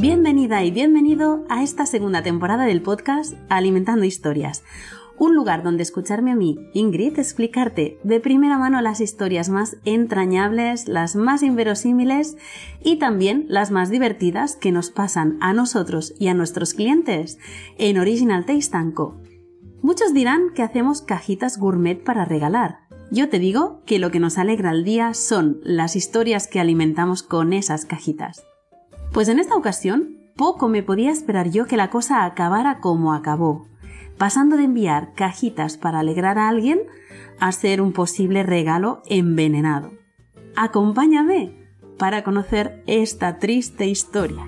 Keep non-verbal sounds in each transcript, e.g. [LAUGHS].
Bienvenida y bienvenido a esta segunda temporada del podcast Alimentando Historias, un lugar donde escucharme a mí, Ingrid, explicarte de primera mano las historias más entrañables, las más inverosímiles y también las más divertidas que nos pasan a nosotros y a nuestros clientes en Original Taste Co. Muchos dirán que hacemos cajitas gourmet para regalar. Yo te digo que lo que nos alegra el día son las historias que alimentamos con esas cajitas. Pues en esta ocasión, poco me podía esperar yo que la cosa acabara como acabó, pasando de enviar cajitas para alegrar a alguien a ser un posible regalo envenenado. Acompáñame para conocer esta triste historia.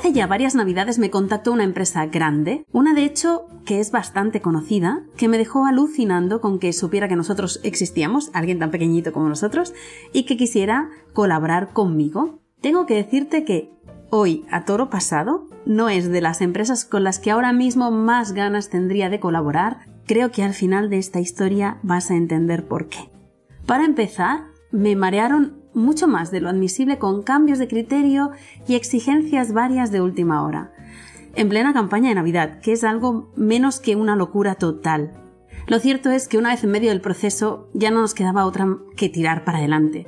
Hace ya varias navidades me contactó una empresa grande, una de hecho que es bastante conocida, que me dejó alucinando con que supiera que nosotros existíamos, alguien tan pequeñito como nosotros, y que quisiera colaborar conmigo. Tengo que decirte que hoy, a toro pasado, no es de las empresas con las que ahora mismo más ganas tendría de colaborar. Creo que al final de esta historia vas a entender por qué. Para empezar, me marearon mucho más de lo admisible con cambios de criterio y exigencias varias de última hora, en plena campaña de Navidad, que es algo menos que una locura total. Lo cierto es que una vez en medio del proceso ya no nos quedaba otra que tirar para adelante.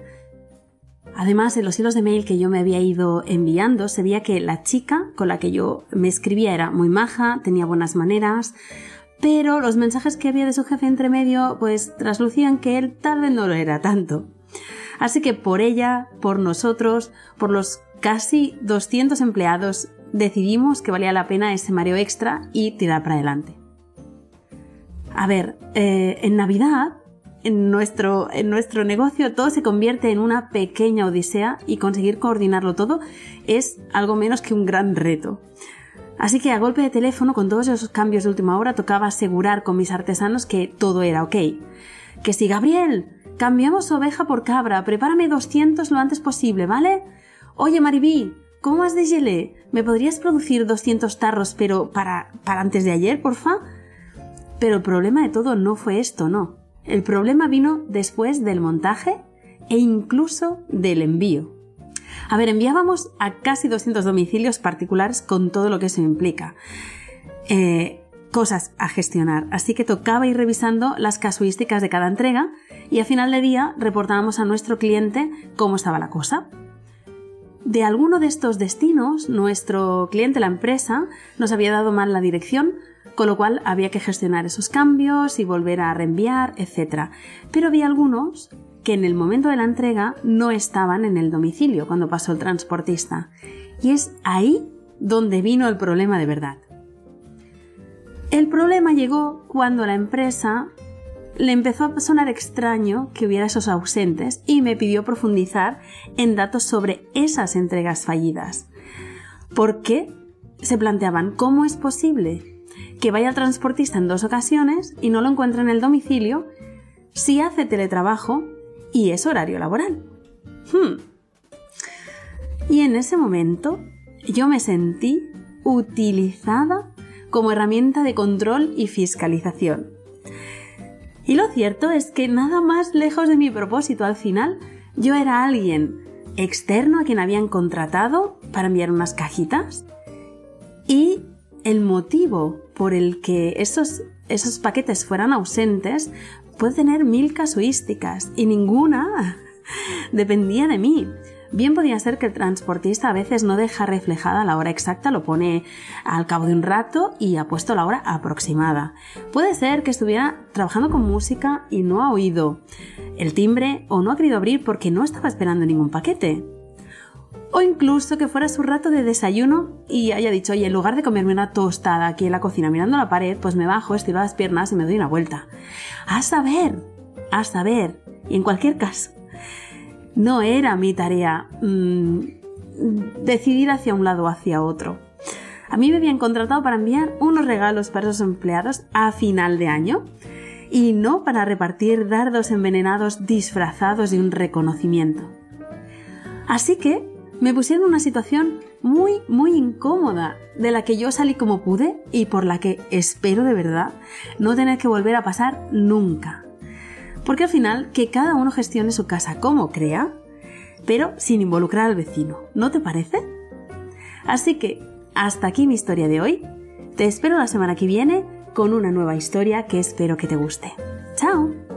Además, en los hilos de mail que yo me había ido enviando, se veía que la chica con la que yo me escribía era muy maja, tenía buenas maneras, pero los mensajes que había de su jefe entre medio, pues traslucían que él tal vez no lo era tanto. Así que por ella, por nosotros, por los casi 200 empleados, decidimos que valía la pena ese mareo extra y tirar para adelante. A ver, eh, en Navidad, en nuestro, en nuestro negocio, todo se convierte en una pequeña odisea y conseguir coordinarlo todo es algo menos que un gran reto. Así que a golpe de teléfono, con todos esos cambios de última hora, tocaba asegurar con mis artesanos que todo era ok. Que si Gabriel, Cambiamos oveja por cabra, prepárame 200 lo antes posible, ¿vale? Oye, Maribí, ¿cómo has de gelé? ¿Me podrías producir 200 tarros, pero para, para antes de ayer, porfa? Pero el problema de todo no fue esto, no. El problema vino después del montaje e incluso del envío. A ver, enviábamos a casi 200 domicilios particulares con todo lo que eso implica. Eh, cosas a gestionar, así que tocaba ir revisando las casuísticas de cada entrega y a final de día reportábamos a nuestro cliente cómo estaba la cosa. De alguno de estos destinos, nuestro cliente, la empresa, nos había dado mal la dirección, con lo cual había que gestionar esos cambios y volver a reenviar, etc. Pero había algunos que en el momento de la entrega no estaban en el domicilio cuando pasó el transportista. Y es ahí donde vino el problema de verdad. El problema llegó cuando la empresa le empezó a sonar extraño que hubiera esos ausentes y me pidió profundizar en datos sobre esas entregas fallidas. ¿Por qué? Se planteaban cómo es posible que vaya el transportista en dos ocasiones y no lo encuentre en el domicilio si hace teletrabajo y es horario laboral. Hmm. Y en ese momento yo me sentí utilizada como herramienta de control y fiscalización. Y lo cierto es que nada más lejos de mi propósito al final, yo era alguien externo a quien habían contratado para enviar unas cajitas y el motivo por el que esos, esos paquetes fueran ausentes puede tener mil casuísticas y ninguna [LAUGHS] dependía de mí. Bien podía ser que el transportista a veces no deja reflejada la hora exacta, lo pone al cabo de un rato y ha puesto la hora aproximada. Puede ser que estuviera trabajando con música y no ha oído el timbre o no ha querido abrir porque no estaba esperando ningún paquete. O incluso que fuera su rato de desayuno y haya dicho, oye, en lugar de comerme una tostada aquí en la cocina mirando la pared, pues me bajo, estiro las piernas y me doy una vuelta. A saber, a saber. Y en cualquier caso, no era mi tarea mm, decidir hacia un lado o hacia otro. A mí me habían contratado para enviar unos regalos para esos empleados a final de año y no para repartir dardos envenenados disfrazados de un reconocimiento. Así que me pusieron en una situación muy, muy incómoda, de la que yo salí como pude y por la que espero de verdad no tener que volver a pasar nunca. Porque al final, que cada uno gestione su casa como crea, pero sin involucrar al vecino, ¿no te parece? Así que, hasta aquí mi historia de hoy. Te espero la semana que viene con una nueva historia que espero que te guste. ¡Chao!